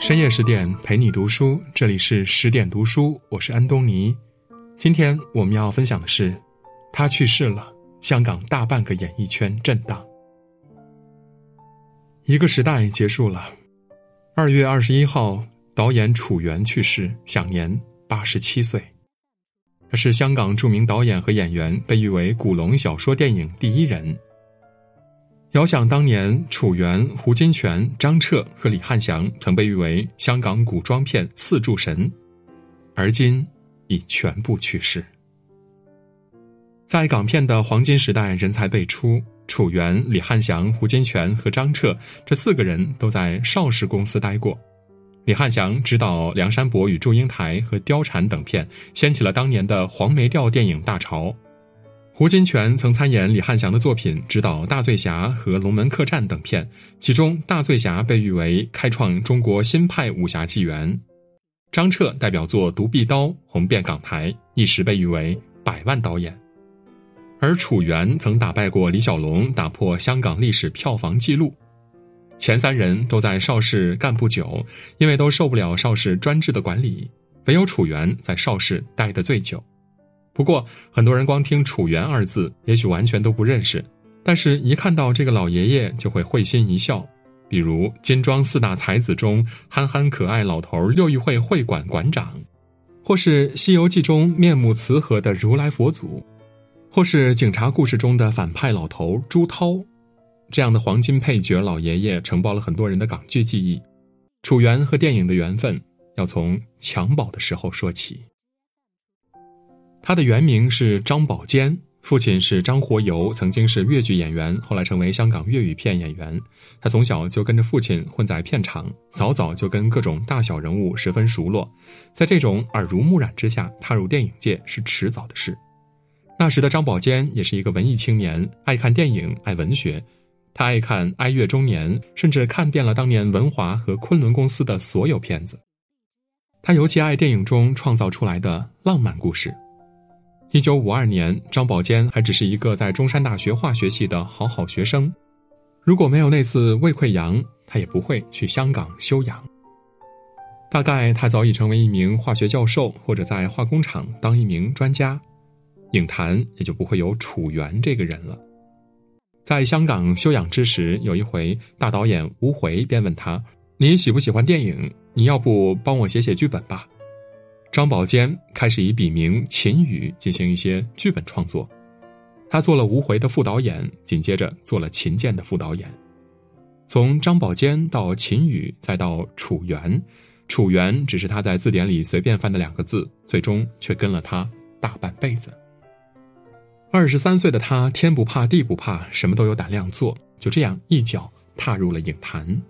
深夜十点陪你读书，这里是十点读书，我是安东尼。今天我们要分享的是，他去世了，香港大半个演艺圈震荡，一个时代结束了。二月二十一号，导演楚原去世，享年八十七岁。他是香港著名导演和演员，被誉为古龙小说电影第一人。遥想当年，楚原、胡金铨、张彻和李翰祥曾被誉为香港古装片四柱神，而今已全部去世。在港片的黄金时代，人才辈出，楚原、李翰祥、胡金铨和张彻这四个人都在邵氏公司待过。李翰祥执导《梁山伯与祝英台》和《貂蝉》等片，掀起了当年的黄梅调电影大潮。胡金铨曾参演李翰祥的作品，指导《大醉侠》和《龙门客栈》等片，其中《大醉侠》被誉为开创中国新派武侠纪元。张彻代表作《独臂刀》红遍港台，一时被誉为百万导演。而楚原曾打败过李小龙，打破香港历史票房纪录。前三人都在邵氏干不久，因为都受不了邵氏专制的管理，唯有楚原在邵氏待得最久。不过，很多人光听“楚原”二字，也许完全都不认识，但是一看到这个老爷爷，就会会心一笑。比如金装四大才子中憨憨可爱老头六义会会馆馆长，或是《西游记》中面目慈和的如来佛祖，或是警察故事中的反派老头朱涛，这样的黄金配角老爷爷承包了很多人的港剧记忆。楚原和电影的缘分，要从襁褓的时候说起。他的原名是张宝坚，父亲是张活游，曾经是粤剧演员，后来成为香港粤语片演员。他从小就跟着父亲混在片场，早早就跟各种大小人物十分熟络。在这种耳濡目染之下，踏入电影界是迟早的事。那时的张宝坚也是一个文艺青年，爱看电影，爱文学。他爱看《哀乐中年》，甚至看遍了当年文华和昆仑公司的所有片子。他尤其爱电影中创造出来的浪漫故事。一九五二年，张宝坚还只是一个在中山大学化学系的好好学生。如果没有那次胃溃疡，他也不会去香港休养。大概他早已成为一名化学教授，或者在化工厂当一名专家，影坛也就不会有楚原这个人了。在香港休养之时，有一回，大导演吴回便问他：“你喜不喜欢电影？你要不帮我写写剧本吧？”张宝坚开始以笔名秦宇进行一些剧本创作，他做了《无回》的副导演，紧接着做了《秦剑》的副导演。从张宝坚到秦宇，再到楚原，楚原只是他在字典里随便翻的两个字，最终却跟了他大半辈子。二十三岁的他，天不怕地不怕，什么都有胆量做，就这样一脚踏入了影坛。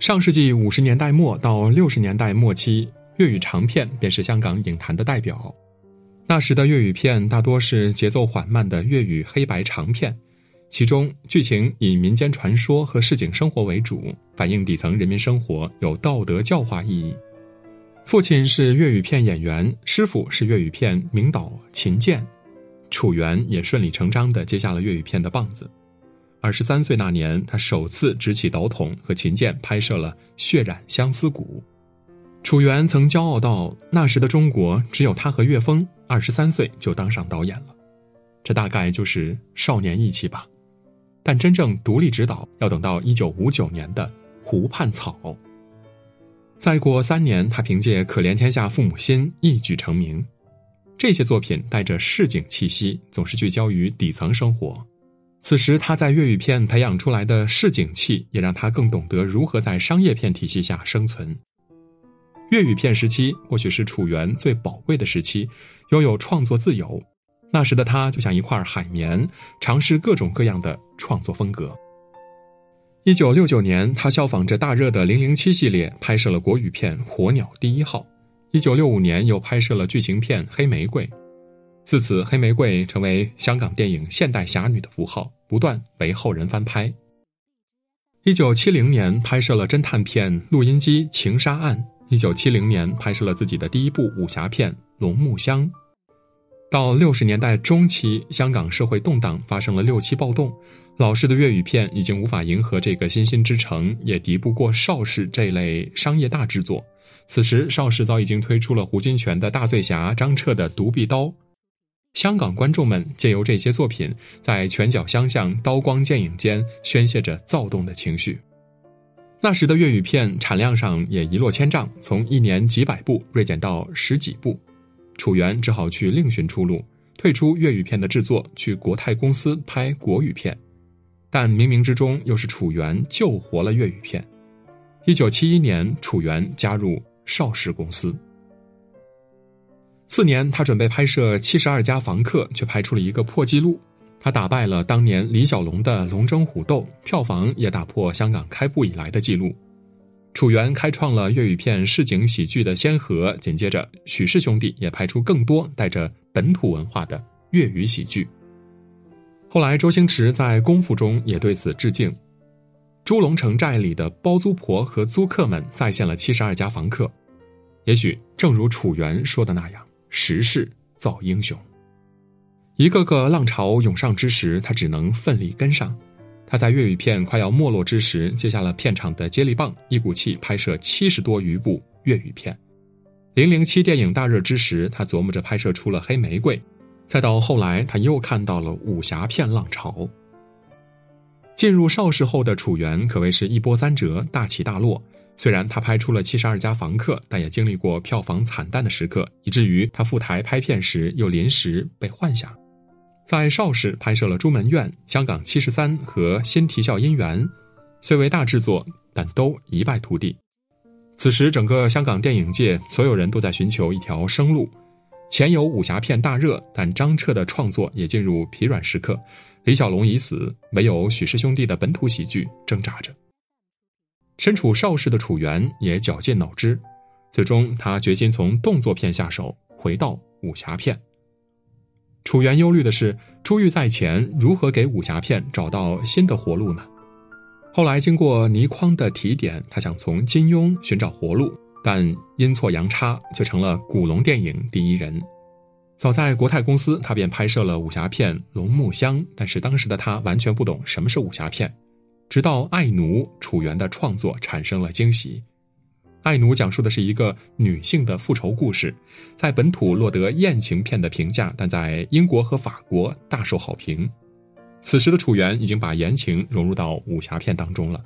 上世纪五十年代末到六十年代末期。粤语长片便是香港影坛的代表，那时的粤语片大多是节奏缓慢的粤语黑白长片，其中剧情以民间传说和市井生活为主，反映底层人民生活，有道德教化意义。父亲是粤语片演员，师傅是粤语片名导秦剑，楚原也顺理成章地接下了粤语片的棒子。二十三岁那年，他首次执起导筒和秦剑拍摄了《血染相思谷》。楚原曾骄傲道：“那时的中国只有他和岳峰，二十三岁就当上导演了，这大概就是少年意气吧。”但真正独立执导要等到一九五九年的《湖畔草》。再过三年，他凭借《可怜天下父母心》一举成名。这些作品带着市井气息，总是聚焦于底层生活。此时他在粤语片培养出来的市井气，也让他更懂得如何在商业片体系下生存。粤语片时期或许是楚原最宝贵的时期，拥有创作自由。那时的他就像一块海绵，尝试各种各样的创作风格。一九六九年，他效仿着大热的《零零七》系列，拍摄了国语片《火鸟第一号》。一九六五年，又拍摄了剧情片《黑玫瑰》。自此，《黑玫瑰》成为香港电影现代侠女的符号，不断被后人翻拍。一九七零年，拍摄了侦探片《录音机情杀案》。一九七零年拍摄了自己的第一部武侠片《龙木香》，到六十年代中期，香港社会动荡，发生了六七暴动，老式的粤语片已经无法迎合这个新兴之城，也敌不过邵氏这类商业大制作。此时，邵氏早已经推出了胡金铨的大醉侠、张彻的独臂刀。香港观众们借由这些作品，在拳脚相向、刀光剑影间宣泄着躁动的情绪。那时的粤语片产量上也一落千丈，从一年几百部锐减到十几部，楚原只好去另寻出路，退出粤语片的制作，去国泰公司拍国语片。但冥冥之中，又是楚原救活了粤语片。一九七一年，楚原加入邵氏公司。次年，他准备拍摄《七十二家房客》，却拍出了一个破纪录。他打败了当年李小龙的《龙争虎斗》，票房也打破香港开埠以来的记录。楚原开创了粤语片市井喜剧的先河，紧接着许氏兄弟也拍出更多带着本土文化的粤语喜剧。后来，周星驰在《功夫》中也对此致敬，《猪笼城寨》里的包租婆和租客们再现了七十二家房客。也许正如楚原说的那样，时势造英雄。一个个浪潮涌上之时，他只能奋力跟上。他在粤语片快要没落之时，接下了片场的接力棒，一股气拍摄七十多余部粤语片。零零七电影大热之时，他琢磨着拍摄出了《黑玫瑰》。再到后来，他又看到了武侠片浪潮。进入邵氏后的楚原可谓是一波三折，大起大落。虽然他拍出了七十二家房客，但也经历过票房惨淡的时刻，以至于他赴台拍片时又临时被换下。在邵氏拍摄了《朱门怨》《香港七十三》和《新啼笑姻缘》，虽为大制作，但都一败涂地。此时，整个香港电影界所有人都在寻求一条生路。前有武侠片大热，但张彻的创作也进入疲软时刻。李小龙已死，唯有许氏兄弟的本土喜剧挣扎着。身处邵氏的楚原也绞尽脑汁，最终他决心从动作片下手，回到武侠片。楚原忧虑的是，珠玉在前，如何给武侠片找到新的活路呢？后来经过倪匡的提点，他想从金庸寻找活路。但阴错阳差，却成了古龙电影第一人。早在国泰公司，他便拍摄了武侠片《龙木香》，但是当时的他完全不懂什么是武侠片。直到《爱奴》，楚原的创作产生了惊喜。《爱奴》讲述的是一个女性的复仇故事，在本土落得艳情片的评价，但在英国和法国大受好评。此时的楚原已经把言情融入到武侠片当中了。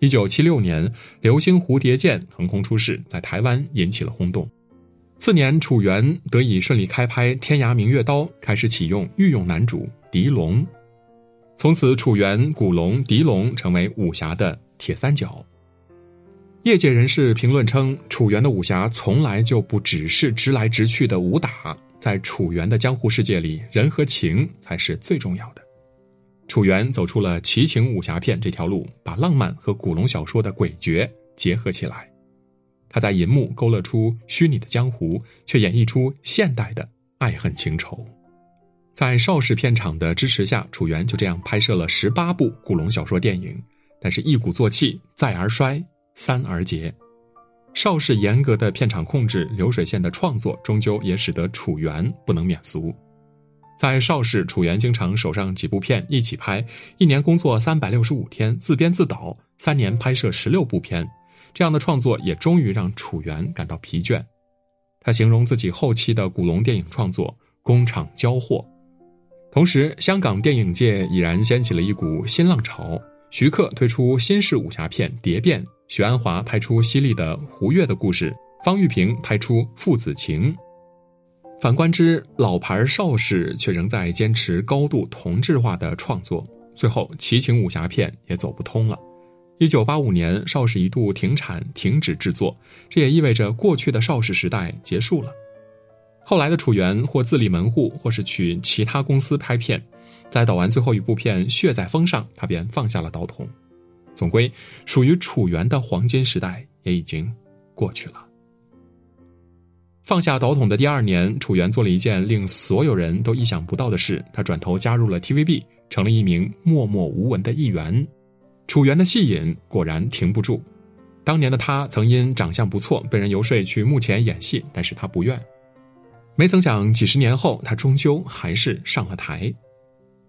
一九七六年，《流星蝴蝶剑》横空出世，在台湾引起了轰动。次年，楚原得以顺利开拍《天涯明月刀》，开始启用御用男主狄龙。从此，楚原、古龙、狄龙成为武侠的铁三角。业界人士评论称，楚原的武侠从来就不只是直来直去的武打，在楚原的江湖世界里，人和情才是最重要的。楚原走出了奇情武侠片这条路，把浪漫和古龙小说的诡谲结合起来。他在银幕勾勒出虚拟的江湖，却演绎出现代的爱恨情仇。在邵氏片场的支持下，楚原就这样拍摄了十八部古龙小说电影。但是，一鼓作气，再而衰，三而竭。邵氏严格的片场控制，流水线的创作，终究也使得楚原不能免俗。在邵氏，楚原经常手上几部片一起拍，一年工作三百六十五天，自编自导，三年拍摄十六部片，这样的创作也终于让楚原感到疲倦。他形容自己后期的古龙电影创作工厂交货。同时，香港电影界已然掀起了一股新浪潮，徐克推出新式武侠片《蝶变》，许鞍华拍出犀利的胡越的故事，方玉萍拍出父子情。反观之，老牌邵氏却仍在坚持高度同质化的创作，最后奇情武侠片也走不通了。一九八五年，邵氏一度停产停止制作，这也意味着过去的邵氏时代结束了。后来的楚原或自立门户，或是去其他公司拍片，在导完最后一部片《血在风上》，他便放下了刀筒。总归，属于楚原的黄金时代也已经过去了。放下导筒的第二年，楚原做了一件令所有人都意想不到的事，他转头加入了 TVB，成了一名默默无闻的艺员。楚原的戏瘾果然停不住。当年的他曾因长相不错被人游说去幕前演戏，但是他不愿。没曾想，几十年后，他终究还是上了台。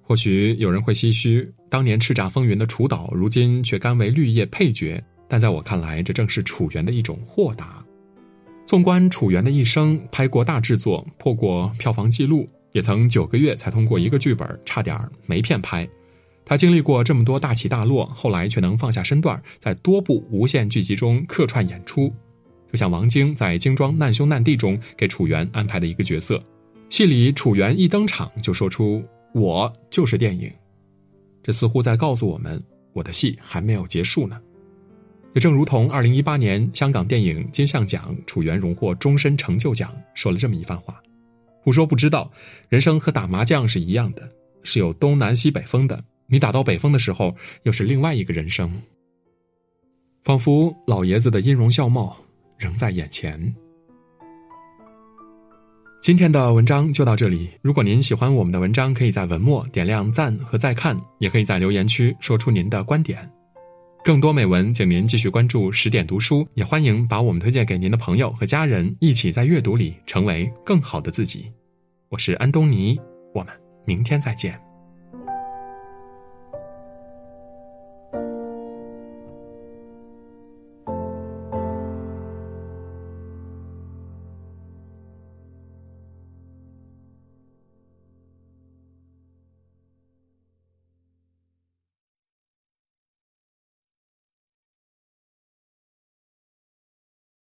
或许有人会唏嘘，当年叱咤风云的楚岛，如今却甘为绿叶配角。但在我看来，这正是楚原的一种豁达。纵观楚原的一生，拍过大制作，破过票房纪录，也曾九个月才通过一个剧本，差点没片拍。他经历过这么多大起大落，后来却能放下身段，在多部无线剧集中客串演出。就像王晶在《精装难兄难弟》中给楚原安排的一个角色，戏里楚原一登场就说出“我就是电影”，这似乎在告诉我们，我的戏还没有结束呢。也正如同2018年香港电影金像奖楚原荣获终身成就奖说了这么一番话：“不说不知道，人生和打麻将是一样的，是有东南西北风的。你打到北风的时候，又是另外一个人生。仿佛老爷子的音容笑貌。”仍在眼前。今天的文章就到这里。如果您喜欢我们的文章，可以在文末点亮赞和再看，也可以在留言区说出您的观点。更多美文，请您继续关注十点读书，也欢迎把我们推荐给您的朋友和家人，一起在阅读里成为更好的自己。我是安东尼，我们明天再见。